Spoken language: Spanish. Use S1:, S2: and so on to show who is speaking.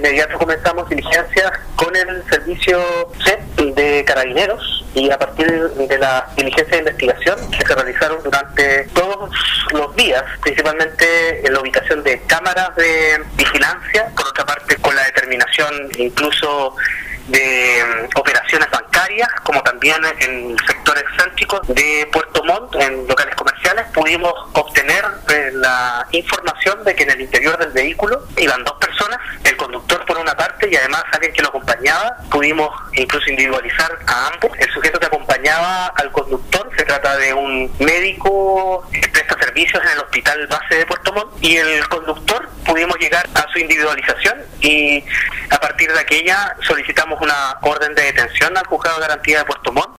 S1: inmediato comenzamos diligencias con el servicio de carabineros y a partir de las diligencias de investigación que se realizaron durante todos los días, principalmente en la ubicación de cámaras de vigilancia, por otra parte con la determinación incluso de mm, operaciones bancarias, como también en sectores céntricos de Puerto Montt, en locales comerciales, pudimos obtener eh, la información de que en el interior del vehículo iban dos personas, el conductor y además alguien que lo acompañaba. Pudimos incluso individualizar a ambos. El sujeto que acompañaba al conductor se trata de un médico que presta servicios en el hospital base de Puerto Montt y el conductor pudimos llegar a su individualización y a partir de aquella solicitamos una orden de detención al juzgado de garantía de Puerto Montt